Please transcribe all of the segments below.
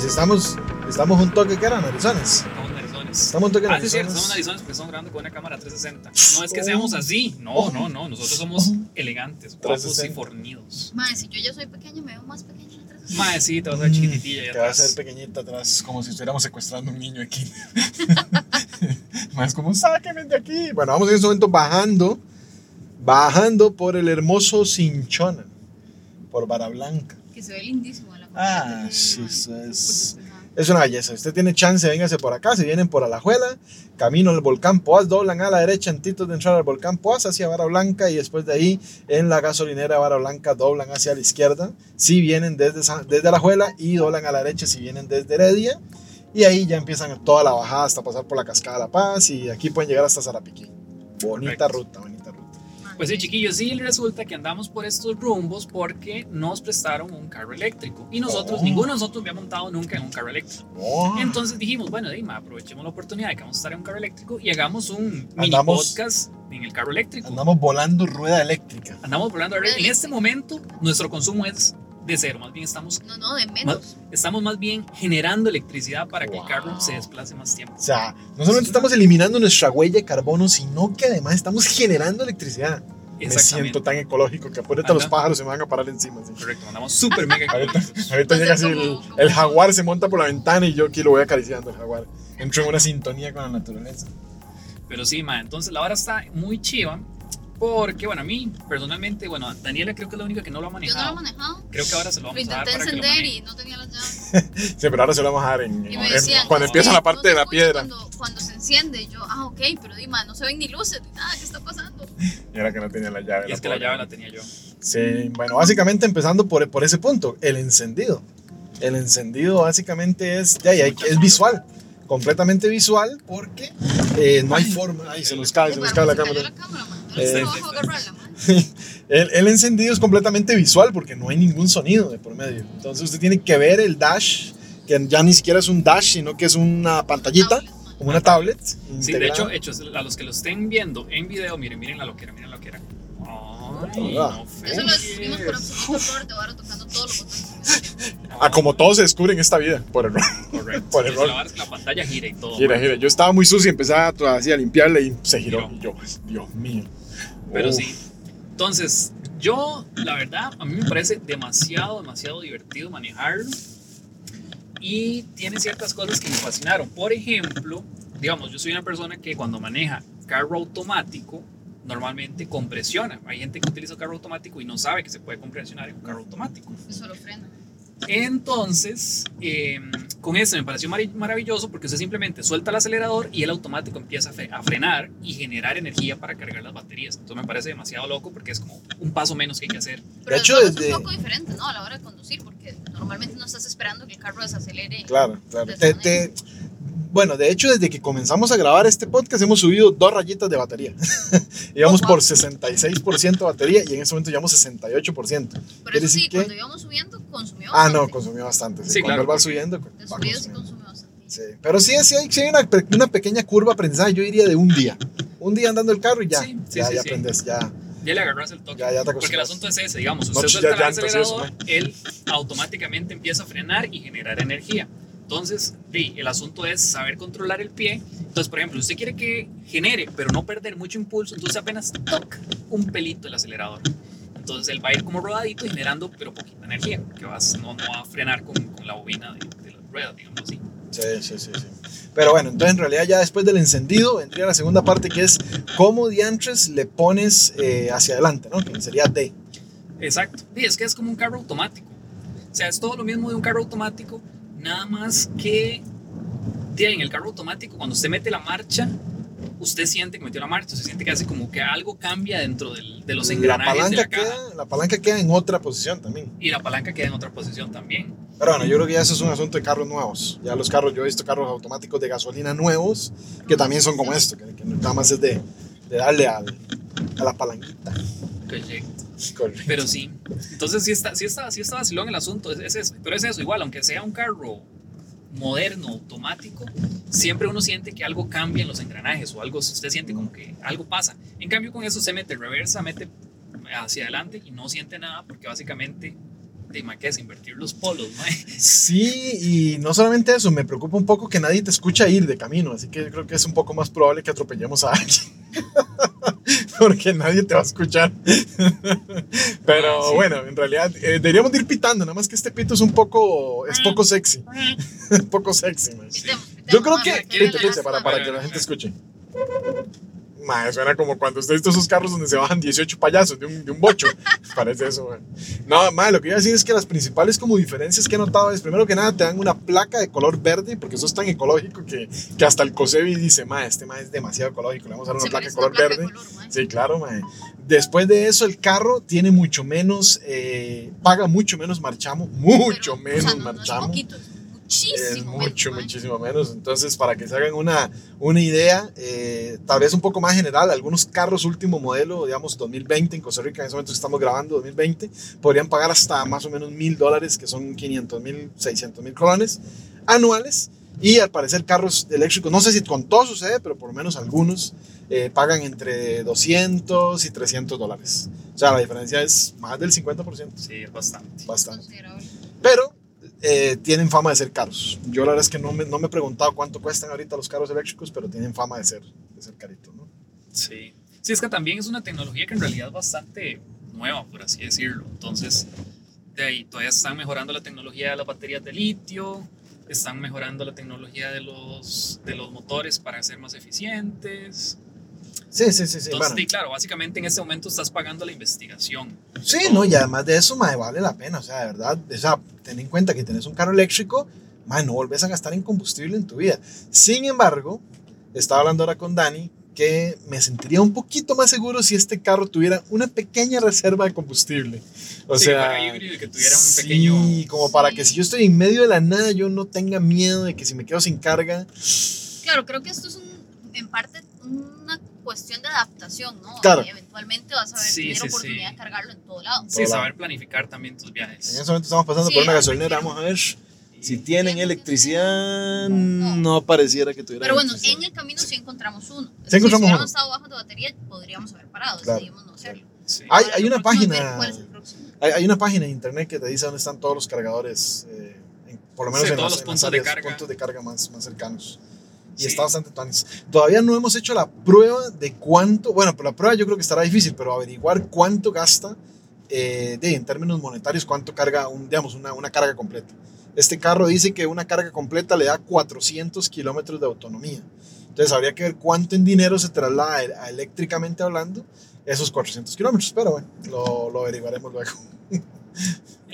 si estamos, estamos un toque que eran narizones. Estamos narizones. Estamos un toque Ah, sí, es cierto, narizones. somos narizones porque estamos grabando con una cámara 360. No es que seamos así, no, no, no. Nosotros somos elegantes, guapos y 360. fornidos. Mae, si yo ya soy pequeña, me veo más pequeña en atrás. Mae, sí, te vas a ver chiquititilla ahí Que va a atrás. ser pequeñita atrás, como si estuviéramos secuestrando a un niño aquí. Más como, sáquenme de aquí. Bueno, vamos en este momento bajando, bajando por el hermoso Cinchona, por Vara Blanca. Que se ve lindísimo Ah, sí, es, es una belleza. Usted tiene chance, véngase por acá. Si vienen por Alajuela, camino al volcán Poás, doblan a la derecha antes de entrar al volcán Poás hacia Vara Blanca y después de ahí en la gasolinera Vara Blanca doblan hacia la izquierda. Si vienen desde, desde Alajuela y doblan a la derecha si vienen desde Heredia. Y ahí ya empiezan toda la bajada hasta pasar por la Cascada de La Paz y aquí pueden llegar hasta Zarapiquí. Bonita ruta, bonita Pues sí, chiquillos, sí resulta que andamos por estos rumbos porque nos prestaron un carro eléctrico. Y nosotros, Oh. ninguno de nosotros había montado nunca en un carro eléctrico. Oh. Entonces dijimos, bueno, Dima, aprovechemos la oportunidad de que vamos a estar en un carro eléctrico y hagamos un mini Andamos- podcast en el carro eléctrico. Andamos volando rueda eléctrica. Andamos volando a red. En este momento, nuestro consumo es de cero. Más bien estamos, No, no, de menos. estamos más bien generando electricidad para que el carro se desplace más tiempo. O sea, no solamente estamos eliminando nuestra huella de carbono, sino que además estamos generando electricidad. Me siento tan ecológico que apúrate los pájaros se me van a parar encima. sí. Correcto, andamos súper mega Ahorita, ecológicos. ahorita a llega así el, el jaguar, se monta por la ventana y yo aquí lo voy acariciando el jaguar. Entro en una sintonía con la naturaleza. Pero sí, ma, entonces la hora está muy chiva porque, bueno, a mí personalmente, bueno, Daniela creo que es la única que no lo ha Yo no lo manejado. he manejado. Creo que ahora se lo Lo vamos a dar intenté para que lo encender y no tenía las llaves. Sí, pero ahora se lo vamos a dar en, Y en- me en- decían, cuando "Es empieza la parte no de la piedra. Cuando, cuando se enciende, yo, ah, ok, pero Dima, no se ven ni luces ni nada, ¿qué está pasando? Y era que no tenía la llave. Y es que la llave la tenía yo. Sí, bueno, básicamente empezando por, por ese punto, el encendido. El encendido básicamente es, ya, ya, es visual, completamente visual, porque eh, no hay forma. Ay, se nos cae, se nos cae la cámara. la cámara. Eh, a. El, el encendido es completamente visual porque no hay ningún sonido de por medio. Entonces usted tiene que ver el dash, que ya ni siquiera es un dash, sino que es una pantallita, como una tablet. Sí, de integrada. hecho, hechos, a los que lo estén viendo en video, miren, miren la loquera, miren la loquera. Ay, Ah. no Eso lo descubrimos por fregues. absoluto error de Varo tocando todos los botones. Ah, como todos se descubren en esta vida, por error. Correcto. por error. La verdad es que la pantalla gira y todo. Gira, man. gira. Yo estaba muy sucio y empecé a, así a limpiarle y se giró. Giró. Y yo, Dios mío. Pero Uf. sí. Entonces, yo, la verdad, a mí me parece demasiado, demasiado divertido manejarlo. Y tiene ciertas cosas que me fascinaron. Por ejemplo, digamos, yo soy una persona que cuando maneja carro automático, normalmente compresiona. Hay gente que utiliza carro automático y no sabe que se puede compresionar en un carro automático. Eso lo frena. Entonces, eh, con este me pareció maravilloso porque usted simplemente suelta el acelerador y el automático empieza a, fre- a frenar y generar energía para cargar las baterías. Entonces me parece demasiado loco porque es como un paso menos que hay que hacer. Pero hecho, eso desde- es un poco diferente, ¿no? A la hora de conducir, porque normalmente no estás esperando que el carro desacelere. Claro, claro. de Te- te- bueno, de hecho, desde que comenzamos a grabar este podcast hemos subido dos rayitas de batería. íbamos por wow. 66% de batería y en este momento llevamos 68%. Pero quiere eso sí, decir que- cuando íbamos subiendo, consumió Ah, no, bastante. consumió bastante. Sí, Sí, Cuando claro, él va subiendo, De va consumió bastante. Sí, pero sí, sí hay, sí hay una, una pequeña curva aprendizaje, yo diría de un día. Un día andando el carro y ya, Sí, sí, ya, sí, ya sí. aprendes, ya. Ya le agarras el toque. Ya, ya porque el asunto es ese, digamos, No usted chillas suelta el y eso, acelerador, él automáticamente empieza a frenar y generar energía. Entonces, sí, el asunto es saber controlar el pie. Entonces, por ejemplo, usted quiere que genere, pero no perder mucho impulso, entonces apenas toca un pelito el acelerador. Entonces él va a ir como rodadito generando, pero poquita energía, que vas, no, no va a frenar con, con la bobina de, de las ruedas, digamos así. Sí, sí, sí, sí. Pero bueno, entonces en realidad ya después del encendido vendría la segunda parte que es cómo diantres le pones eh, hacia adelante, ¿no? Que sería D. Exacto. Sí, es que es como un carro automático. O sea, es todo lo mismo de un carro automático, nada más que de en el carro automático, cuando usted mete la marcha, usted siente que metió la marcha, se siente que hace como que algo cambia dentro del- de los La engranajes de palanca, la caja. queda, la palanca queda en otra posición también. Y la palanca queda en otra posición también. Pero bueno, yo creo que ya eso es un asunto de carros nuevos. Ya los carros, yo he visto carros automáticos de gasolina nuevos que también son como esto, que, que nada más es de, de darle al, a la palanquita. Correcto. Correcto. Pero sí. Entonces sí está, sí está, sí está vacilón el asunto. Es, es. Pero es eso, igual, aunque sea un carro moderno, automático, siempre uno siente que algo cambia en los engranajes o algo, usted siente como que algo pasa. En cambio, con eso se mete reversa, mete hacia adelante y no siente nada porque básicamente de ma, ¿qué es? Invertir los polos, ma. Sí, y no solamente eso, me preocupa un poco que nadie te escucha ir de camino, así que yo creo que es un poco más probable que atropellemos a alguien. Porque nadie te va a escuchar. Pero Ah, bueno, en realidad eh, deberíamos de ir pitando, nada más que este pito es un poco, es poco sexy. Poco sexy, man. Yo creo que, pite, pite, para, para que la gente escuche. Ma, suena como cuando usted visto esos carros donde se bajan 18 payasos de un, de un bocho. Parece eso, man. No, ma, lo que iba a decir es que las principales como diferencias que he notado es, primero que nada, te dan una placa de color verde, porque eso es tan ecológico que, que hasta el COSEBI dice, ma, este ma es demasiado ecológico, le vamos a dar una placa color placa de verde. color, ma. Sí, claro, mae. Después de eso, el carro tiene mucho menos, eh, paga mucho menos marchamo, mucho Pero, menos o sea, no, no marchamo. es muchísimo. es menos, mucho, ma. muchísimo menos. Entonces, para que se hagan una, una idea, eh, tal vez un poco más general, algunos carros último modelo, digamos 2020 en Costa Rica, en ese momento que estamos grabando 2020, podrían pagar hasta más o menos mil dólares, que son 500 mil, 600 mil colones anuales. Y al parecer carros eléctricos, no sé si con todo sucede, pero por lo menos algunos eh, pagan entre 200 y 300 dólares. O sea, la diferencia es más del 50%, Sí, es bastante. bastante. Considerable. Pero eh, tienen fama de ser caros. Yo la verdad es que no me, no me he preguntado cuánto cuestan ahorita los carros eléctricos, pero tienen fama de ser, de ser caritos, ¿no? Sí. Sí, es que también es una tecnología que en realidad es bastante nueva, por así decirlo. Entonces, de ahí todavía están mejorando la tecnología de las baterías de litio, están mejorando la tecnología de los, de los motores para ser más eficientes. Sí, sí, sí, sí. Entonces, bueno. sí, claro, básicamente en este momento estás pagando la investigación. Sí, no, y además de eso, mae, vale la pena, o sea, de verdad, o sea, ten en cuenta que tenés un carro eléctrico, mae, no volvés a gastar en combustible en tu vida. Sin embargo, estaba hablando ahora con Dani, que me sentiría un poquito más seguro si este carro tuviera una pequeña reserva de combustible. O Sí, sea, híbrido y que tuviera un sí, pequeño- como para que si yo estoy en medio de la nada, yo no tenga miedo de que si me quedo sin carga, Claro, creo que esto es un, en parte una cuestión de adaptación, ¿no? Claro. Y eventualmente vas a ver Sí, tener sí, oportunidad sí. de cargarlo en todo lado. Sí, Hola. saber planificar también tus En viajes. ese momento estamos pasando Sí, por una ah, gasolinera. Vamos a ver si tienen electricidad. no. No pareciera que tuviera Pero bueno, en el camino sí encontramos uno. Sí encontramos si hubiéramos uno. estado bajos de batería, podríamos haber parado. Claro. Decidimos no hacerlo. Sí. Hay- hay una página-. Hay, hay una página en internet que te dice dónde están todos los cargadores, eh, en- por lo menos Sí, en, todos los en las puntos de áreas, carga. puntos de carga más, más cercanos. Y Sí. está bastante tuanis. Todavía no hemos hecho la prueba de cuánto, bueno, pero la prueba yo creo que estará difícil, pero averiguar cuánto gasta eh, de, en términos monetarios, cuánto carga, un, digamos, una, una carga completa. Este carro dice que una carga completa le da 400 kilómetros de autonomía. Entonces habría que ver cuánto en dinero se traslada a- a eléctricamente hablando esos 400 kilómetros. Pero bueno, lo, lo averiguaremos luego.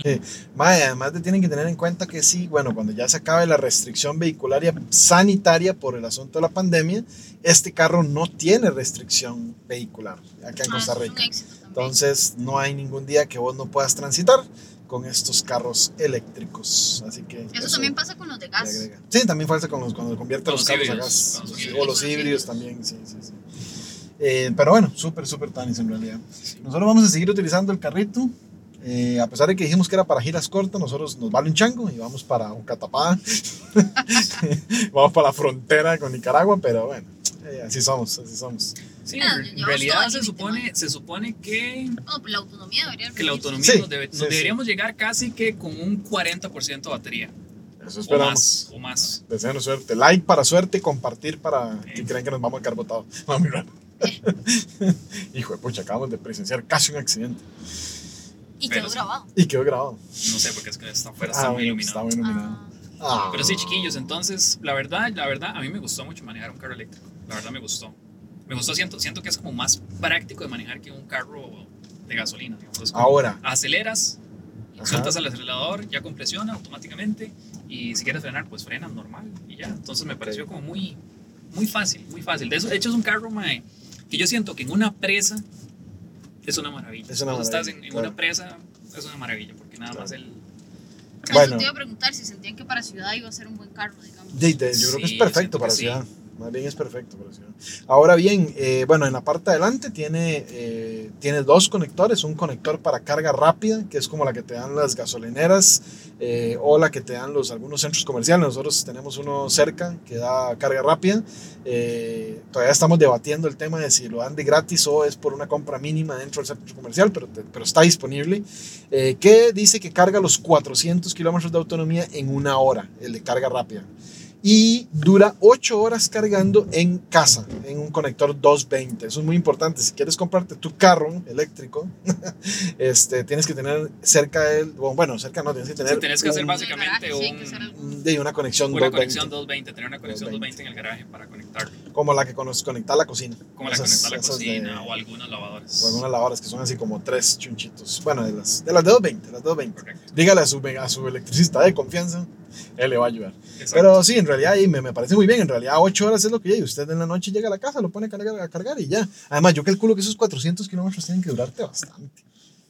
Eh, mae, además de tienen que tener en cuenta que sí, bueno, cuando ya se acabe la restricción vehicularia sanitaria por el asunto de la pandemia, este carro no tiene restricción vehicular acá en Ah, Costa eso Rica. Entonces no hay ningún día que vos no puedas transitar con estos carros eléctricos. Así que eso, también pasa con los de gas. Sí, también pasa con los cuando convierte Con los los carros a híbridos, gas. con los híbridos. o los híbridos. también, sí, sí, sí. Eh, pero bueno, súper, súper tanis en realidad. Nosotros vamos a seguir utilizando el carrito. Eh, a pesar de que dijimos que era para giras cortas, nosotros nos vale un chango y vamos para un catapá. vamos para la frontera con Nicaragua, pero bueno, eh, así somos, así somos. Sí, Ah, en realidad se supone, se supone que, No, la autonomía debería que la autonomía Sí, nos, debe- nos sí, sí. deberíamos llegar casi que con un 40% de batería. Eso O esperamos. más, o más. Deseanos suerte. Like para suerte, compartir para Sí. que crean que nos vamos a quedar botados. No, mira. Hijo de pucha, acabamos de presenciar casi un accidente. Y quedó sí. grabado. Y quedó grabado. No sé, porque es que está afuera, Ah, está muy bueno, iluminado. Está muy iluminado. Ah, Ah. Pero sí, chiquillos, entonces, la verdad, la verdad, a mí me gustó mucho manejar un carro eléctrico. La verdad me gustó. Me gustó, siento, siento que es como más práctico de manejar que un carro de gasolina. digamos. Es como Ahora, Aceleras, Ajá. sueltas el acelerador, ya compresiona automáticamente. Y si quieres frenar, pues frenas normal y ya. Entonces me pareció como muy, muy fácil, muy fácil. De, eso, de hecho, es un carro mae, que yo siento que en una presa es una maravilla. Es una Cuando estás en, en claro. una presa es una maravilla, porque nada Claro. más el. Bueno. te iba a preguntar si sentían que para ciudad iba a ser un buen carro, digamos. de- de- yo creo que es perfecto para que sí. ciudad. Más bien es perfecto. Ahora bien, eh, bueno, en la parte de adelante tiene, eh, tiene dos conectores. Un conector para carga rápida, que es como la que te dan las gasolineras eh, o la que te dan los, algunos centros comerciales. Nosotros tenemos uno cerca que da carga rápida. Eh, todavía estamos debatiendo el tema de si lo dan de gratis o es por una compra mínima dentro del centro comercial, pero, te- pero está disponible. Eh, que dice que carga los 400 kilómetros de autonomía en una hora, el de carga rápida. Y dura 8 horas cargando en casa, en un conector 220. Eso es muy importante. Si quieres comprarte tu carro eléctrico, este, tienes que tener cerca de él, bueno, cerca no, tienes que tener Sí, tienes que hacer un- básicamente sí, que hacer un, algo. un- de una conexión una 220, conexión 220, tener una conexión 220 en el garaje para conectarlo. como la que conecta a la cocina. Como la Esas- conecta a la esas de- cocina o algunas lavadoras. o algunas lavadoras que son así como tres chunchitos. Bueno, de las de las de 220, las 220. Correcto. Dígale a su, a su electricista de confianza, él le va a ayudar. Exacto. Pero sí, en realidad ahí me, me parece muy bien. En realidad, 8 horas es lo que llega. Usted en la noche llega a la casa, lo pone a cargar, a cargar y ya. Además, yo calculo que esos 400 kilómetros tienen que durarte bastante.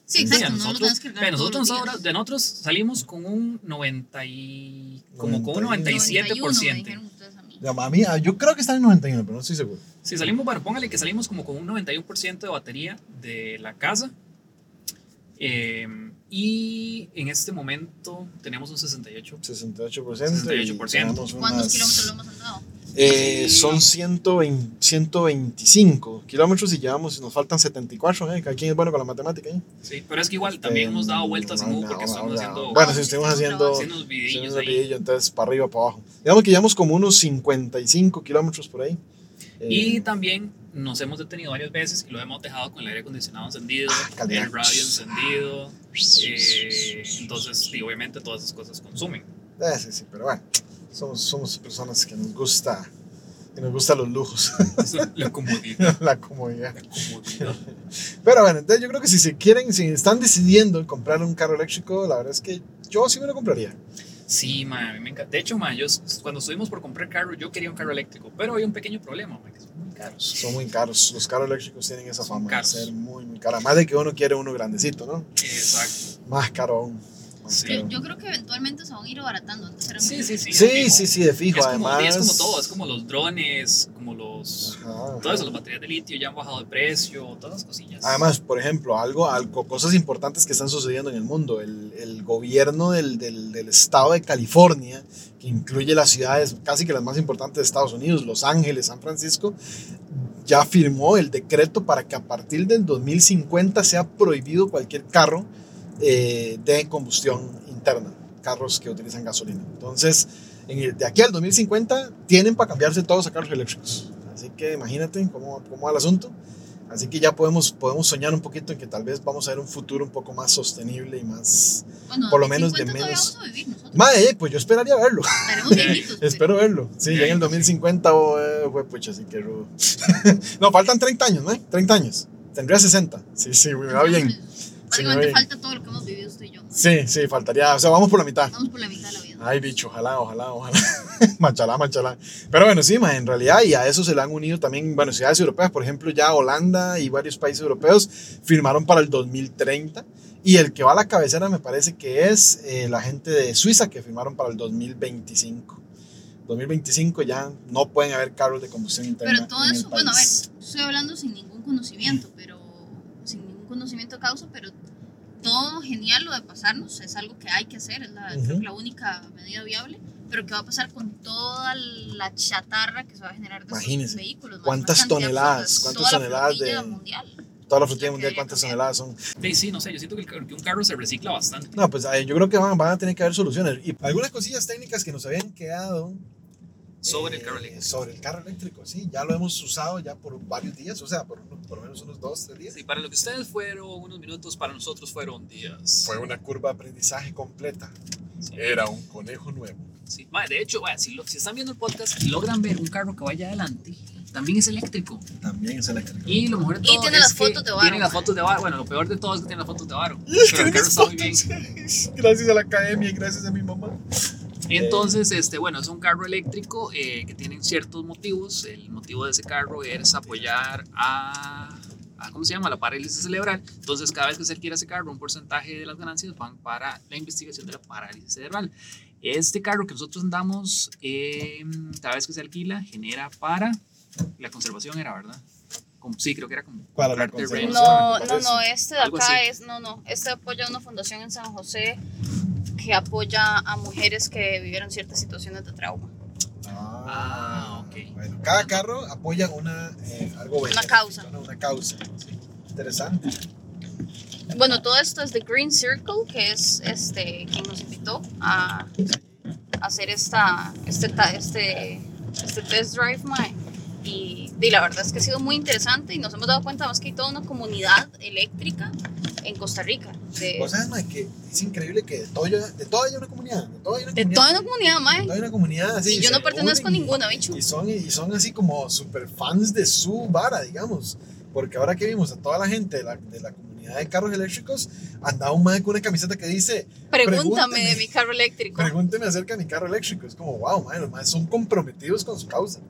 Sí, Sí, exacto, a no lo nosotros, nosotros, de nosotros salimos con un 90 y, como con un 91. 91 me 97%. dijeron ustedes a mí. Ya, a mí, ah, yo creo que está en 91, pero no estoy seguro. Si salimos, bueno, póngale que salimos como con un 91% de batería de la casa. Eh, y en este momento tenemos un 68. 68%. y 68%. tenemos ¿Cuántos unas- kilómetros lo hemos andado? Eh, son 120 125 kilómetros y llevamos, nos faltan 74. ¿eh? Cada quien es bueno con la matemática. ¿eh? Sí, pero es que igual también hemos dado vueltas en U porque estamos haciendo, Bueno, si estuvimos haciendo. haciendo unos videillos videillo, entonces para arriba, para abajo. Digamos que llevamos como unos 55 kilómetros por ahí. Y Eh, también nos hemos detenido varias veces y lo hemos dejado con el aire acondicionado encendido, Ah, el radio encendido. eh, entonces, sí, obviamente todas esas cosas consumen. eh, sí, sí, pero bueno, somos, somos personas que nos gusta, que nos gustan los lujos, la comodidad. la comodidad. La comodidad. Pero bueno, entonces yo creo que si se quieren, si están decidiendo comprar un carro eléctrico, la verdad es que yo sí me lo compraría. Sí, ma, a mí me encanta. De hecho, ma, yo cuando estuvimos por comprar carro, yo quería un carro eléctrico, pero hay un pequeño problema, ma, que son muy caros. Son muy caros. Los carros eléctricos tienen esa Son fama caros. de ser muy, muy caros. Más de que uno quiere uno grandecito, ¿no? Exacto. Más caro aún. Yo, yo creo que eventualmente se van a ir abaratando. Antes Sí, sí, sí. Sí, sí, sí, de fijo. Es como, Además. es como todo, es como los drones, como los... Ajá, Todo eso, las baterías de litio ya han bajado de precio, todas esas cosillas. Además, por ejemplo, algo, algo, cosas importantes que están sucediendo en el mundo. El, el gobierno del, del, del estado de California, que incluye las ciudades casi que las más importantes de Estados Unidos, Los Ángeles, San Francisco, ya firmó el decreto para que a partir del 2050 sea prohibido cualquier carro eh, de combustión interna, carros que utilizan gasolina. Entonces, en el- de aquí al 2050 tienen para cambiarse todos a carros eléctricos. Así que imagínate cómo, cómo va el asunto. Así que ya podemos, podemos soñar un poquito en que tal vez vamos a ver un futuro un poco más sostenible y más... Bueno, por lo menos de 2050 todavía menos- vamos a vivir nosotros. Madre, eh, pues yo esperaría verlo. Pero- Espero verlo. Sí, ya en el 2050, oh, eh, así que rudo. no, faltan 30 años, ¿no? 30 años. Tendría 60. Sí, sí, me va bien. Básicamente bien. falta todo lo que hemos vivido usted y yo. Sí, sí, faltaría. O sea, vamos por la mitad. Vamos por la mitad de la vida. Ay, bicho, ojalá, ojalá, ojalá. machalá, machalá. Pero bueno, sí, ma, en realidad, y a eso se le han unido también, bueno, ciudades europeas, por ejemplo, ya Holanda y varios países europeos firmaron para el 2030. Y el que va a la cabecera me parece que es eh, la gente de Suiza que firmaron para el 2025. 2025 ya no pueden haber carros de combustión interna. Pero todo eso, bueno, a ver, estoy hablando sin ningún conocimiento, pero sin ningún conocimiento de causa, pero todo genial lo de pasarnos es algo que hay que hacer, es la, creo Ujú. que la única medida viable, pero ¿qué va a pasar con toda la chatarra que se va a generar de esos Imagínese, vehículos? ¿cuántas toneladas, cuántas toneladas de- mundial. Toda la flotilla mundial, ¿cuántas toneladas son? Sí, sí, no sé, yo siento que, el- que un carro se recicla bastante. No, pues yo creo que van, van a tener que haber soluciones. Y algunas cosillas técnicas que nos habían quedado Sobre eh, el carro eléctrico. Sobre el carro eléctrico, sí. Ya lo hemos usado ya por varios días, o sea, por, uno- por lo menos unos dos, tres días. Sí, para lo que ustedes fueron unos minutos, para nosotros fueron días. Fue una curva de aprendizaje completa. Sí. Era un conejo nuevo. Sí. Ma, de hecho, ma, si, lo- si están viendo el podcast y logran ver un carro que vaya adelante, también es eléctrico. También es eléctrico. Y lo mejor de Y todo tiene es las fotos de Varo, Tiene las fotos de Varo. Bueno, lo peor de todo es que tiene las fotos de Varo. Y es que Pero el carro está muy bien. Gracias a la academia y gracias a mi mamá. Entonces, este, bueno, es un carro eléctrico eh, que tiene ciertos motivos. El motivo de ese carro es apoyar a, a, ¿cómo se llama? La parálisis cerebral. Entonces, cada vez que se adquiere ese carro, un porcentaje de las ganancias van para la investigación de la parálisis cerebral. Este carro que nosotros andamos, eh, cada vez que se alquila, genera para la conservación, era verdad. Como- sí, creo que era como Para la conservación. No, no, no, este de acá es, no, no, este apoya una fundación en San José que apoya a mujeres que vivieron ciertas situaciones de trauma. Ah, ok. Bueno, cada carro apoya una, eh, algo Una benéfico, causa. Una causa. sí. Interesante. Bueno, todo esto es de Green Circle, que es este quien nos invitó a hacer esta, este, este, este test drive, mae. Y, y la verdad es que ha sido muy interesante y nos hemos dado cuenta más que hay toda una comunidad eléctrica en Costa Rica. De, Vos sabes, mae, que es increíble que de todo, de todo hay una comunidad. De todo hay una de comunidad. toda una comunidad, mae. de todo hay una comunidad así. Y yo no pertenezco a ninguna, bicho. Y son, y son así como super fans de su vara, digamos. Porque ahora que vimos a toda la gente de la, de la comunidad de carros eléctricos, andaba un mae con una camiseta que dice, Pregúntame pregúntame. de mi carro eléctrico. pregúnteme acerca de mi carro eléctrico. Es como, wow, mae, los maes son comprometidos con su causa.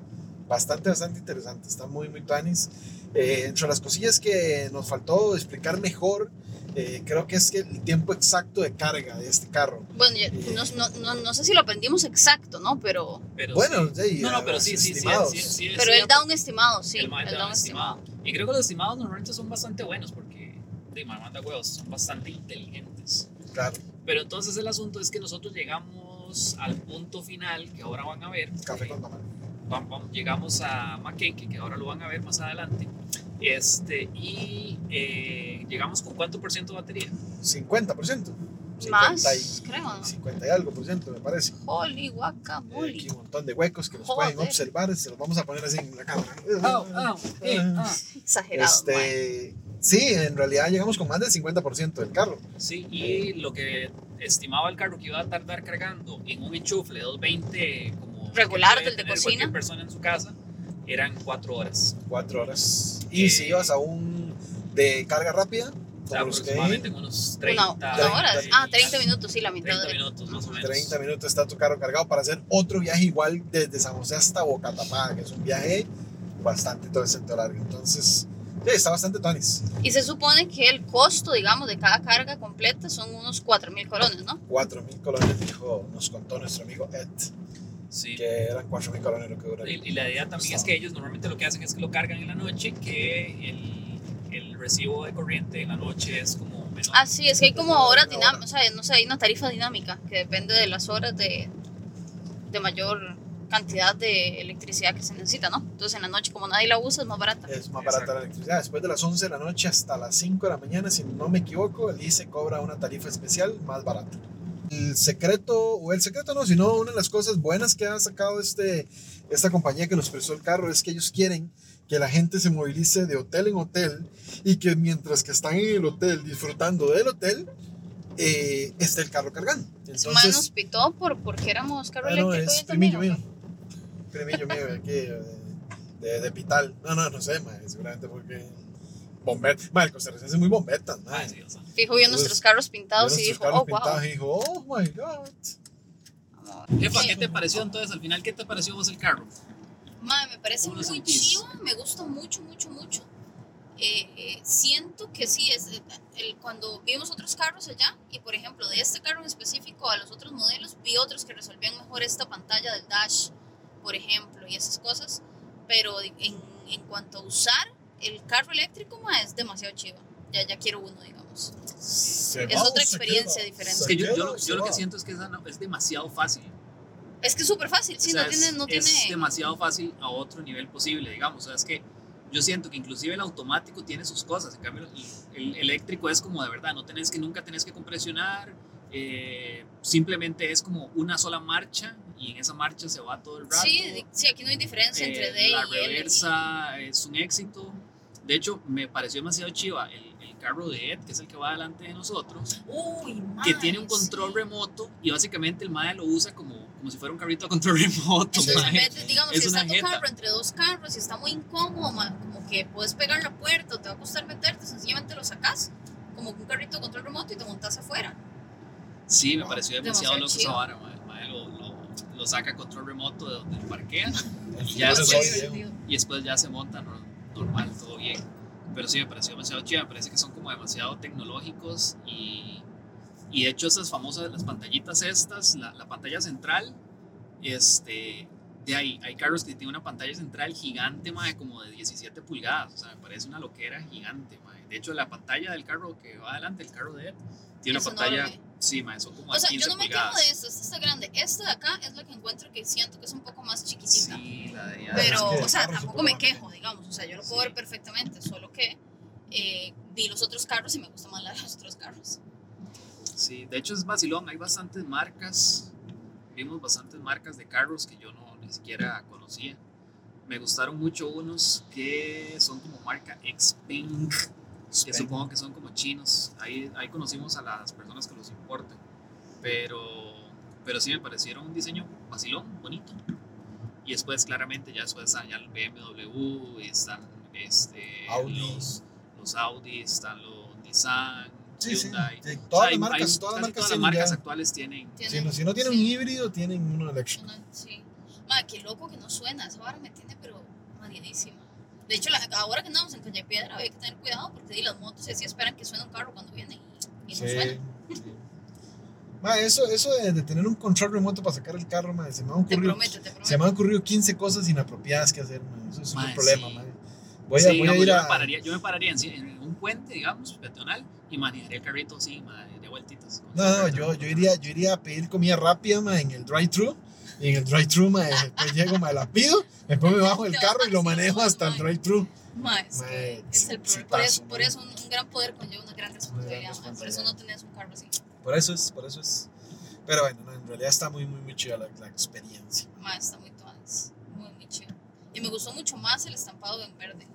Bastante, bastante interesante. Está muy, muy tanis. Eh, entre las cosillas que nos faltó explicar mejor, eh, creo que es que el tiempo exacto de carga de este carro. Bueno, ya- no, no, no, no sé si lo aprendimos exacto, ¿no? Pero, Pero Bueno, sí. no, no, a pero sí, sí, sí, sí, sí, pero sí, él da un estimado, sí. el da un estimado. Y creo que los estimados normalmente son bastante buenos porque de manda huevos, son bastante inteligentes. Claro, Pero entonces el asunto es que nosotros llegamos al punto final que ahora van a ver. café eh, con mamá. Llegamos a Mackenzie, que ahora lo van a ver más adelante. Este, y eh, llegamos con cuánto por ciento de batería. 50%. Más, 50 y, creo. ¿no? 50 y algo por ciento, me parece. Holy Eh, guacamole. aquí un montón de huecos que los Joder. pueden observar. Se los vamos a poner así en la cámara. Oh, oh, eh, ah. Exagerado. Este, sí, en realidad llegamos con más del 50% del carro. Sí, y lo que estimaba el carro que iba a tardar cargando en un enchufle 220 como Regular del de cocina. persona en su casa eran 4 horas. 4 horas. Y Eh, si ibas a un de carga rápida, como los que hay, aproximadamente en unos 30, Una, una hora. y- Ah, 30 minutos, sí, la mitad 30 de. minutos más o menos. 30 minutos está tu carro cargado para hacer otro viaje igual desde San José hasta Boca Tapada, que es un viaje bastante todo ese largo. Entonces, sí, está bastante tonis. Y se supone que el costo, digamos, de cada carga completa son unos 4 mil colones, ¿no? 4 mil colones, dijo, nos contó nuestro amigo Ed, Sí. que eran 4 mil colones lo que dura. Y, y la idea también es que ellos normalmente lo que hacen es que lo cargan en la noche, que el, el recibo de corriente en la noche es como menor. Ah, sí, es que hay como horas dinámicas, o sea, no sé, hay una tarifa dinámica que depende de las horas de, de mayor cantidad de electricidad que se necesita, ¿no? Entonces en la noche, como nadie la usa, es más barata. Es más barata la electricidad. Después de las 11 de la noche hasta las 5 de la mañana, si no me equivoco, el ICE cobra una tarifa especial más barata. El secreto, o el secreto no, sino una de las cosas buenas que ha sacado este, esta compañía que nos prestó el carro es que ellos quieren que la gente se movilice de hotel en hotel y que mientras que están en el hotel disfrutando del hotel, eh, esté el carro cargando. Su madre nos Entonces, pitó por, porque éramos carro ah, no, eléctrico. es primillo mío. Primillo mío aquí, de, de, de Pital. No, no, no sé, mae, seguramente porque. Bombet. Mae, el costarricense es muy bombeta, mae. sí, o sea, Fijo, vio nuestros carros pintados y dijo, oh, wow. y dijo, oh my god. Jefa, ¿qué te pareció entonces al final? ¿Qué te pareció vos el carro? Madre, me parece ¿Cómo lo muy sentís? chivo, me gusta mucho, mucho, mucho. Eh, eh, siento que sí, es eh, el, cuando vimos otros carros allá, y por ejemplo, de este carro en específico a los otros modelos, vi otros que resolvían mejor esta pantalla del dash, por ejemplo, y esas cosas. Pero en, en cuanto a usar el carro eléctrico, ma, es demasiado chivo. Ya, ya quiero uno, digamos. Se Es va otra experiencia queda. diferente. Es que yo, yo, lo- yo lo que siento es que esa no- es demasiado fácil. Es que es súper fácil, sí, O sea, no tiene... es, No es tiene demasiado fácil a otro nivel posible, digamos. O sea, es que yo siento que inclusive el automático tiene sus cosas. En cambio, el, el eléctrico es como de verdad, no tenés que, nunca tenés que compresionar. eh, simplemente es como una sola marcha y en esa marcha se va todo el rato. sí, sí, aquí no hay diferencia entre Eh, D la y L. reversa es un éxito. De hecho, me pareció demasiado chiva el, el carro de Ed, que es el que va delante de nosotros, Uy, que tiene un control sí. remoto y básicamente el MAE lo usa como, como si fuera un carrito a control remoto. Entonces, digamos, es si está tu jeta. carro entre dos carros y está muy incómodo, como que puedes pegar la puerta te va a costar meterte, sencillamente lo sacas como un carrito de control remoto y te montas afuera. Sí, me pareció demasiado, Demasiado loco esa vara, lo, lo, lo saca a control remoto de donde lo parquea El Ya después- y después ya se monta nor- normal, todo bien. Pero sí, me pareció demasiado chido, me parece que son como demasiado tecnológicos y, Y de hecho esas famosas, las pantallitas estas, la, la pantalla central, este, de ahí, hay carros que tienen una pantalla central gigante, mae, como de 17 pulgadas, o sea, me parece una loquera gigante, mae. De hecho, la pantalla del carro que va adelante, el carro de él, tiene Es una pantalla, enorme. Sí, mae, son como O sea, 15 yo no me quejo de esto, esta está grande. Esta de acá es la que encuentro que siento que es un poco más chiquitita. Sí, la de allá. pero, es que o sea, tampoco me quejo, digamos. O sea, yo lo puedo Sí. ver perfectamente, solo que eh, vi los otros carros y me gustan más los otros carros. Sí, de hecho es vacilón, hay bastantes marcas, vimos bastantes marcas de carros que yo no ni siquiera conocía. Me gustaron mucho unos que son como marca Xpeng, que supongo que son como chinos. Ahí, ahí conocimos a las personas que los pero, pero sí me parecieron un diseño vacilón, bonito. Y después claramente ya después están ya el BMW, están este, Audi. Los, los Audi, están los Nissan, Sí, sí. Hyundai. sí, O Todas sea, las marcas, hay- todas las marcas todas las tienen marcas ya- actuales tienen. Si no, si no tienen sí. un híbrido, tienen uno eléctrico. Una- sí. Madre, qué loco que no suena. Esa vara me tiene, pero mareadísima. De hecho, la- ahora que andamos en Calle Piedra, hay que tener cuidado porque las motos así esperan que suene un carro cuando viene y, y no Sí, suena. Ma, eso, eso de, de tener un control remoto para sacar el carro, ma, se me han Te ocurrido, prometo, te prometo. se me han ocurrido 15 cosas inapropiadas que hacer, ma. Eso es Ma, un problema, sí. ma. Voy a, Sí, voy a ir yo, a... me pararía, yo me pararía en, en un puente, digamos, peatonal, y manejaría el carrito así, ma, de vueltitas. No, no, yo, yo, iría, yo iría a pedir comida rápida, ma, en el drive-thru. Y en el drive-thru, ma, después llego, ma, la pido, después me bajo del Te carro y lo manejo hasta el drive-thru. Ma, es, Ma, que es el problema. Por eso, por eso un, un gran poder conlleva una gran responsabilidad. ma. Por eso responsabilidad. no tenés un carro así. Por eso es, por eso es. Pero bueno, no, en realidad está muy, muy, muy chida la, la experiencia. Ma, está muy tuanis. Muy, muy chido. Y me gustó mucho más el estampado en verde.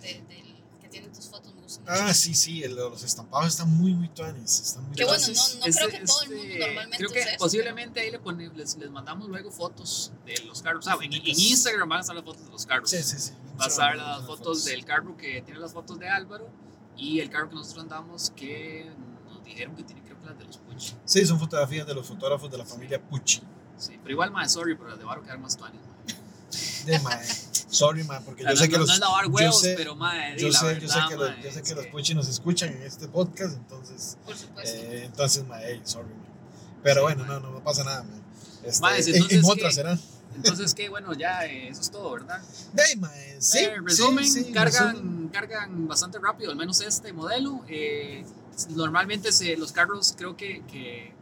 Del que tiene tus fotos. Me gustó mucho. Ah, sí, sí, el- los estampados están muy, muy tuanis. Están muy Qué bueno, no- no creo que todo el mundo normalmente Creo que posiblemente ahí le pone- les, les mandamos luego fotos de los carros. Sea, en, en Instagram van a estar las fotos de los carros. Sí, sí, sí. Va a estar las fotos del carro que tiene las fotos de Álvaro y el carro que nosotros andamos que nos dijeron que tiene que las de los Puch. Sí, son fotografías de los fotógrafos de la familia Pucci. Sí, pero igual, más sorry, pero de Varo quedaron más tuanes. De mae. Sorry, mae, porque sea, yo no, sé que no- los. no es lavar yo huevos, sé- pero mae, Yo la sé, verdad, yo sé que, los, yo sé que los que- Pucci nos escuchan en este podcast, entonces. Por supuesto. eh, entonces, mae, hey, sorry, mae. Pero Sí, bueno, mae. no, no, pasa nada, mae. Este, Mae, en- entonces, en ¿qué? otras será. Entonces, que bueno, ya eh, eso es todo, ¿verdad? Ahí, mae, sí. Eh, resumen, sí, sí, cargan, resumen. cargan bastante rápido, al menos este modelo. Eh, normalmente se, los carros creo que, que,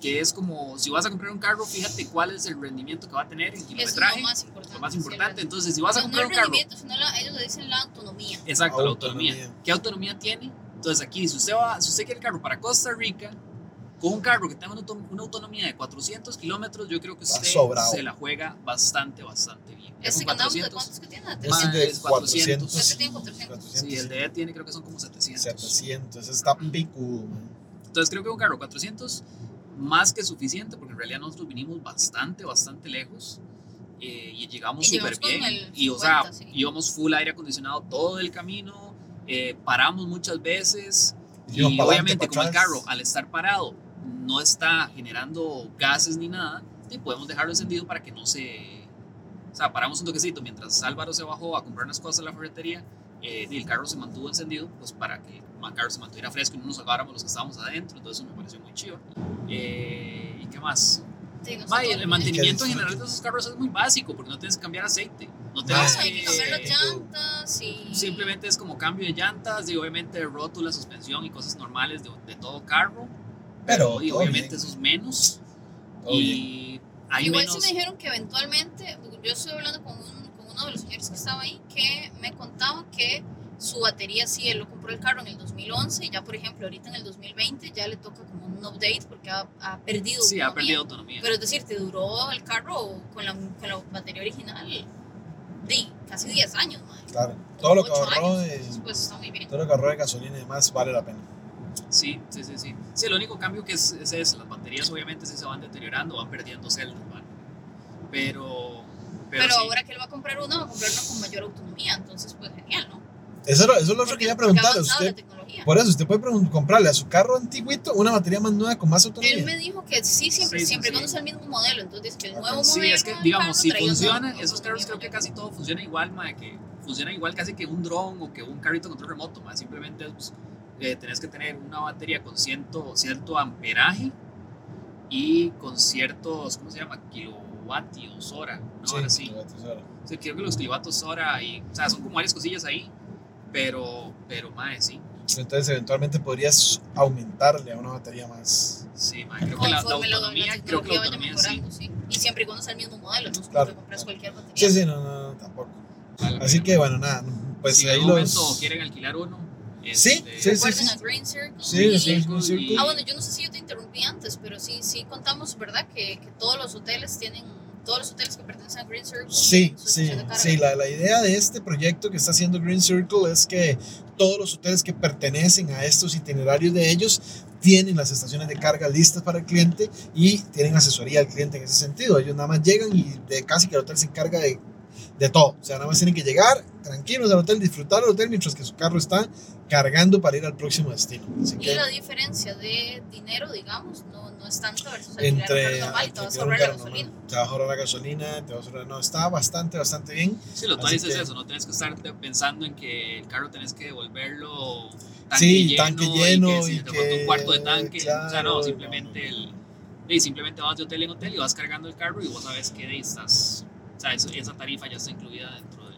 que es como, si vas a comprar un carro, fíjate cuál es el rendimiento que va a tener en Eso es kilometraje. lo más importante. lo más importante. Entonces, si vas a No, comprar no un el carro, rendimiento, sino la, ellos le dicen la autonomía. exacto, la autonomía. Autonomía. ¿Qué autonomía tiene? Entonces, aquí, si usted, va, si usted quiere el carro para Costa Rica, con un carro que tenga una, auto- una autonomía de 400 kilómetros, yo creo que usted sobrado. se la juega bastante, bastante bien. Ese con que andamos de 400, cuántos que tiene, Más 300. de es 400. 400. Ese tiene 400. Sí, el de él tiene creo que son como 700. 700, ese está picudo. Entonces creo que un carro 400 más que suficiente porque en realidad nosotros vinimos bastante, bastante lejos eh, y llegamos Y súper bien. Y o sea, 50, sí. íbamos full aire acondicionado todo el camino, eh, paramos muchas veces y pa' obviamente como el carro al estar parado no está generando gases ni nada, y podemos dejarlo encendido para que no se... O sea, paramos un toquecito mientras Álvaro se bajó a comprar unas cosas a la ferretería eh, y el carro se mantuvo encendido, pues para que el carro se mantuviera fresco y no nos ahogáramos los que estábamos adentro, entonces eso me pareció muy chido. Eh, ¿Y qué más? Sí, el mantenimiento en general de esos carros es muy básico porque no tienes que cambiar aceite, no tienes No, hay que cambiar las que... llantas y... Simplemente es como cambio de llantas y obviamente rótula, suspensión y cosas normales de, de todo carro. Pero, y obviamente bien. eso es menos. Todo y hay Igual menos. sí me dijeron que eventualmente, yo estuve hablando con, un, con uno de los señores que estaba ahí, que me contaba que su batería, sí, él lo compró el carro en el 2011 y ya, por ejemplo, ahorita en el 2020 ya le toca como un update porque ha, ha perdido Sí, ha autonomía. perdido autonomía. Pero es decir, te duró el carro con la, con la batería original de casi 10 años, madre. Claro, todo lo que ahorró años. de, pues está muy bien. todo lo que ahorró de gasolina y demás vale la pena. Sí, sí, sí, sí. Sí, el único cambio que es, es eso. Las baterías obviamente sí se van deteriorando, van perdiendo celdas, ¿vale? Pero. Pero, Pero, sí. ahora que él va a comprar una, va a comprar una con mayor autonomía, entonces pues genial, ¿no? Eso, es lo- eso es lo otro que quería la Usted, por eso, usted puede comprarle a su carro antiguito una batería más nueva con más Él autonomía. me dijo que sí, siempre, Sí, sí, siempre sí. cuando es el mismo modelo. Entonces, que el nuevo Sí, modelo. es que, digamos, si funciona, esos carros creo que casi todo funciona igual, ma, que funciona igual casi que un dron o que un carrito control remoto, ma, simplemente es, eh, tenés que tener una batería con ciento, cierto amperaje y con ciertos, ¿cómo se llama? Kilovatios hora, ¿no? Sí, Ahora sí. kilovatios hora. O sea, creo que los kilovatios hora y, o sea, son como varias cosillas ahí, pero, pero, mae, sí. Entonces, eventualmente podrías aumentarle a una batería más. Sí, creo que la, la autonomía, la creo que la autonomía sí. Y siempre y cuando sea el mismo modelo, no es como Claro. que compras cualquier batería. Sí, sí, no, no, tampoco. Vale Así que bueno, nada, pues si en ahí algún los. momento quieren alquilar uno, Sí, este, sí, sí. a Green Circle. Sí, sí, Green Circle. Ah, bueno, yo no sé si yo te interrumpí antes, pero sí, sí contamos, ¿verdad? Que, que todos los hoteles tienen, todos los hoteles que pertenecen a Green Circle. Sí, sí, sí. La, la idea de este proyecto que está haciendo Green Circle es que todos los hoteles que pertenecen a estos itinerarios de ellos tienen las estaciones de carga listas para el cliente y tienen asesoría al cliente en ese sentido. Ellos nada más llegan y de casi que el hotel se encarga de, de todo. O sea, nada más tienen que llegar tranquilos al hotel, disfrutar del hotel mientras que su carro está cargando para ir al próximo destino. Así Y que la diferencia de dinero, digamos, no, no es tanto versus un entre carro normal y te vas a un ahorrar la gasolina. normal, te vas a ahorrar la gasolina, te vas a ahorrar, no, está bastante, bastante bien. Sí, lo Así tuanis es eso, no tienes que estar pensando en que el carro tenés que devolverlo tanque Sí, lleno, tanque lleno y que si y te que- un cuarto de tanque, o sea, claro, no, simplemente no, el y simplemente vas de hotel en hotel y vas cargando el carro y vos sabes que de ahí estás, sea, eso- esa tarifa ya está incluida dentro del,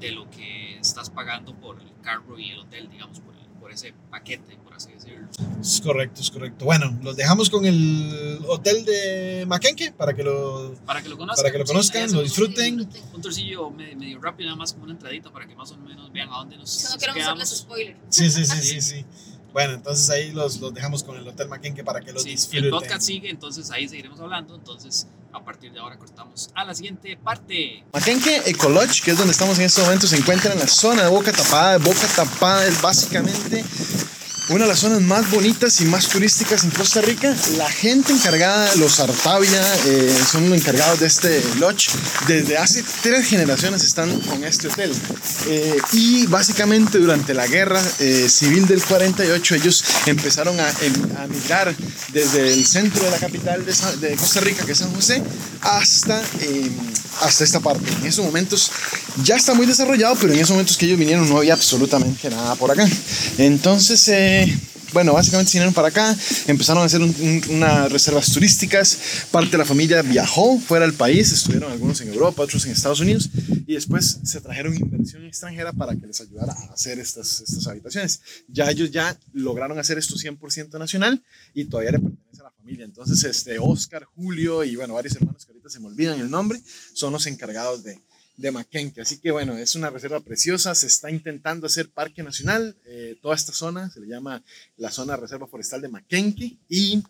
de lo que estás pagando por el carro y el hotel, digamos, por, el- por ese paquete, por así decirlo. Es correcto, es correcto. Bueno, los dejamos con el hotel de Maquenque para que lo... Para que lo conozcan. Para que lo sí, conozcan, ahí lo disfruten. Un, un tourcillo me- medio rápido, nada más como una entradita para que más o menos vean a dónde nos Si no queremos hacerles spoiler. Sí, sí, sí, sí, sí. Bueno, entonces ahí los, los dejamos con el hotel Maquenque para que lo Sí, disfruten. el podcast sigue, entonces ahí seguiremos hablando. Entonces, a partir de ahora cortamos a la siguiente parte. Maquenque Ecolodge, que es donde estamos en este momento, se encuentra en la zona de Boca Tapada. Boca Tapada es básicamente una de las zonas más bonitas y más turísticas en Costa Rica. La gente encargada, los Artavia, eh, son encargados de este lodge. Desde hace tres generaciones están con este hotel. Eh, y básicamente durante la guerra eh, civil del 48 ellos empezaron a, em- a migrar desde el centro de la capital de, de Costa Rica, que es San José, hasta, eh, hasta esta parte. En esos momentos ya está muy desarrollado, pero en esos momentos que ellos vinieron no había absolutamente nada por acá. Entonces, eh, bueno, básicamente se vinieron para acá, empezaron a hacer un- un- unas reservas turísticas, parte de la familia viajó fuera del país, estuvieron algunos en Europa, otros en Estados Unidos, y después se trajeron inversión extranjera para que les ayudara a hacer estas, estas habitaciones. Ya ellos ya lograron hacer esto 100% nacional y todavía le pertenece a la familia. Entonces, este, Oscar, Julio y bueno, varios hermanos que se me olvidan el nombre, son los encargados de, de Maquenque. Así que bueno, es una reserva preciosa, se está intentando hacer parque nacional, eh, toda esta zona se le llama la zona reserva forestal de Maquenque y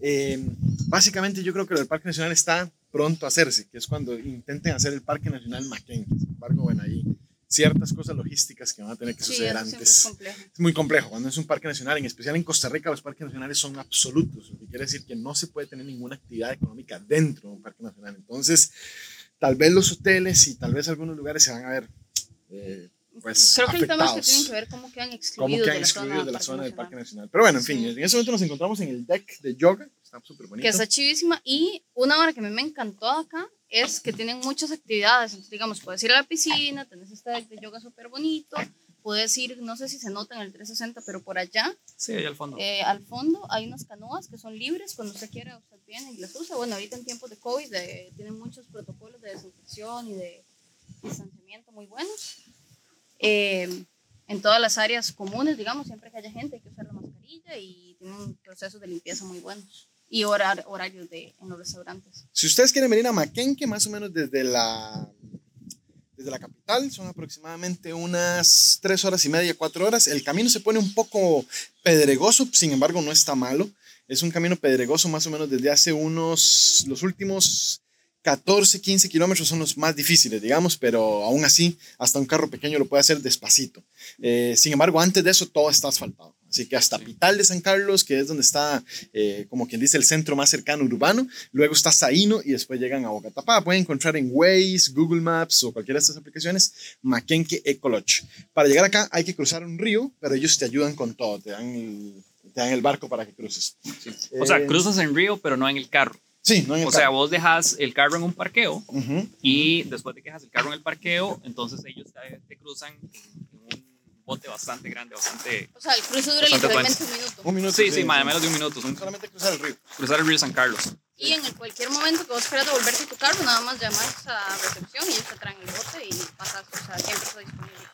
eh, básicamente yo creo que el parque nacional está pronto a hacerse, que es cuando intenten hacer el parque nacional Maquenque. Sin embargo, bueno, hay ciertas cosas logísticas que van a tener que Sí, suceder siempre antes es es muy complejo. Cuando es un parque nacional, en especial en Costa Rica, los parques nacionales son absolutos, lo que quiere decir que no se puede tener ninguna actividad económica dentro de un parque nacional. Entonces, tal vez los hoteles y tal vez algunos lugares se van a ver eh, pues, Creo que el tema es que afectados. tienen que ver cómo quedan Cómo excluidos, quedan de, la excluidos zona de la Parque zona del. Parque Nacional. Pero bueno, en fin, Sí. en ese momento nos encontramos en el deck de yoga, está súper bonito. que está chivísima y una hora que a mí me encantó acá es que tienen muchas actividades, entonces digamos, puedes ir a la piscina, tenés este de yoga súper bonito, puedes ir, no sé si se nota en el 360, pero por allá, Sí, ahí al fondo. eh, al fondo hay unas canoas que son libres, cuando usted quiera usted viene y las usa, bueno, ahorita en tiempos de COVID tienen muchos protocolos de desinfección y de distanciamiento muy buenos. Eh, en todas las áreas comunes, digamos, siempre que haya gente hay que usar la mascarilla y tienen procesos de limpieza muy buenos y horar- horarios de, en los restaurantes. Si ustedes quieren venir a Maquenque, más o menos desde la, desde la capital, son aproximadamente unas tres horas y media, cuatro horas. El camino se pone un poco pedregoso, sin embargo no está malo. Es un camino pedregoso más o menos desde hace unos, los últimos 14, 15 kilómetros son los más difíciles, digamos, pero aún así, hasta un carro pequeño lo puede hacer despacito. Eh, sin embargo, antes de eso, todo está asfaltado. Así que hasta Pital de San Carlos, que es donde está, eh, como quien dice, el centro más cercano urbano, luego está Saíno y después llegan a Boca Tapada. Pueden encontrar en Waze, Google Maps o cualquiera de estas aplicaciones Maquenque Ecolodge. Para llegar acá hay que cruzar un río, pero ellos te ayudan con todo, te dan el, te dan el barco para que cruces. O sea, Eh, cruzas en río, pero no en el carro. Sí, no en el O sea, carro. vos dejas el carro en un parqueo Ujú. y después de que dejas el carro en el parqueo, entonces ellos te, te cruzan en un bote bastante grande, bastante... O sea, el cruce dura literalmente un minuto. Un minuto. Sí, sí, más menos de un minuto. Son Solamente cruzar el río. cruzar el río San Carlos. Y en el cualquier momento que vos quieras devolverte tu carro, nada más llamas a recepción y ellos te traen el bote y pasas, o sea, siempre está disponible.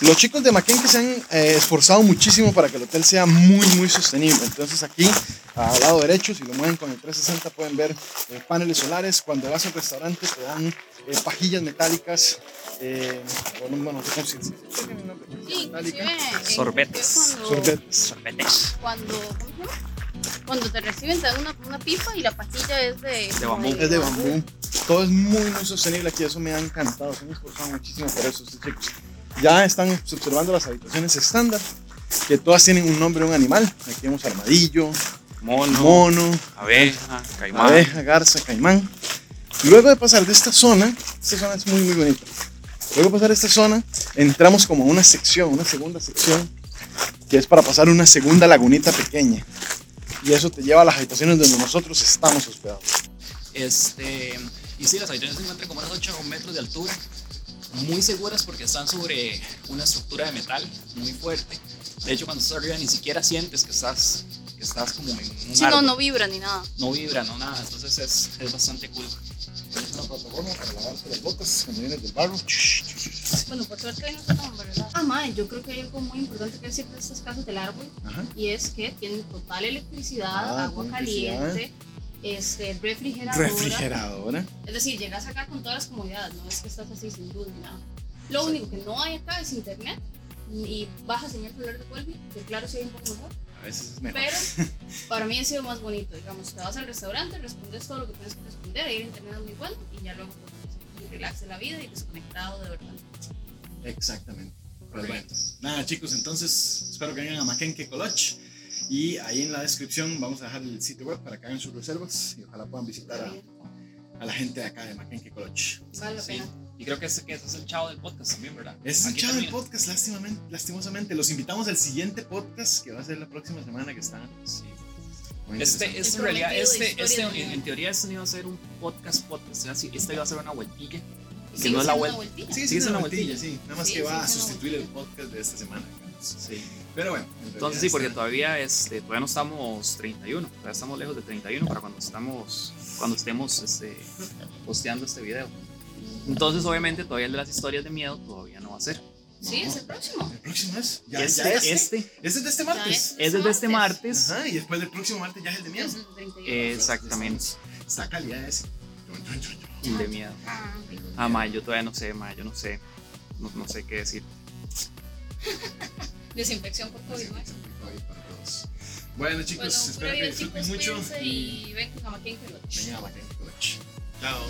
Los chicos de McKenke se han eh, esforzado muchísimo para que el hotel sea muy, muy sostenible. Entonces aquí, al lado derecho, si lo mueven con el 360, pueden ver eh, paneles solares. Cuando vas al restaurante te dan eh, pajillas metálicas. Eh, bueno, bueno, no sé cómo se- se- se- tiene un nombre, Sí, metálica. inclusive en- Sorbetes. Cuando, Sorbetes. Sorbetes. Cuando, te reciben te dan una, una pipa y la pastilla es de, De bambú. Es de bambú. Todo es muy, muy sostenible aquí. Eso me ha encantado. Se han esforzado muchísimo por eso estos chicos. Ya están observando las habitaciones estándar, que todas tienen un nombre de un animal. Aquí vemos armadillo, Mono, mono, abeja, caimán. abeja, garza, caimán. Luego de pasar de esta zona, esta zona es muy, muy bonita. Luego de pasar esta zona, entramos como a una sección, una segunda sección, que es para pasar una segunda lagunita pequeña. Y eso te lleva a las habitaciones donde nosotros estamos hospedados. Este, y sí, las habitaciones se encuentran como a unos 8 metros de altura, muy seguras porque están sobre una estructura de metal muy fuerte. De hecho, cuando estás arriba ni siquiera sientes que estás, que estás como en un Sí, no, árbol. no vibra ni nada. No vibra, no nada. Entonces es, es bastante cool. Plataforma para lavarte las botas cuando vienes del barro. Bueno, por suerte hoy no está tan ¿verdad? Ah, mae, yo creo que hay algo muy importante que decir de estas casas del árbol Ajá. y es que tienen total electricidad, Ah, agua caliente, este, refrigeradora. Refrigeradora. Es decir, llegas acá con todas las comodidades, no es que estás así sin luz ni nada. Lo único que no hay acá es internet y baja señal celular de Colby, que claro sí hay un poco mejor, A veces es mejor. pero para mí ha sido más bonito, digamos, te vas al restaurante, respondes todo lo que tienes que responder, ahí el internet es muy bueno y ya luego pues, relax de la vida y desconectado de verdad. Exactamente. Pues bueno, nada chicos, entonces espero que vengan a Maquenque Coloch y ahí en la descripción vamos a dejar el sitio web para que hagan sus reservas y ojalá puedan visitar a, a la gente de acá de Maquenque Coloch. Vale la Sí. pena. Y creo que ese, que ese es el chavo del podcast también, ¿verdad? Es Aquí chavo el también. podcast, lastimosamente. Los invitamos al siguiente podcast que va a ser la próxima semana que está. Sí. Este, este en El realidad, este, este en, en teoría este no iba a ser un podcast, podcast, o sea, sí, este iba a ser una vueltilla. Que no es la vuelta. Sí, sí, sí, es una vueltilla. vueltilla, sí. Nada más Sí, que sí, va a sustituir el podcast de esta semana. Sí. Pero bueno. en Entonces sí, porque está- todavía, este, todavía no estamos 31, todavía estamos lejos de 31 para cuando estamos, cuando estemos este, posteando este video. Entonces obviamente todavía el de las historias de miedo todavía no va a ser. Sí, es el próximo. El próximo es. Ya, este, ya es. este Este es de este Ya martes. es desde este martes. Ajá, y después del próximo martes ya es el de miedo. Es el 31. Exactamente, Está calidad ese. el de miedo. Ah, Ah, ma, yo todavía no sé, ma, yo no sé, no, no sé qué decir. Desinfección por COVID, ¿no? Bueno chicos, Bueno, espero que disfruten mucho y y ven a Maquenque Coloch. Chao.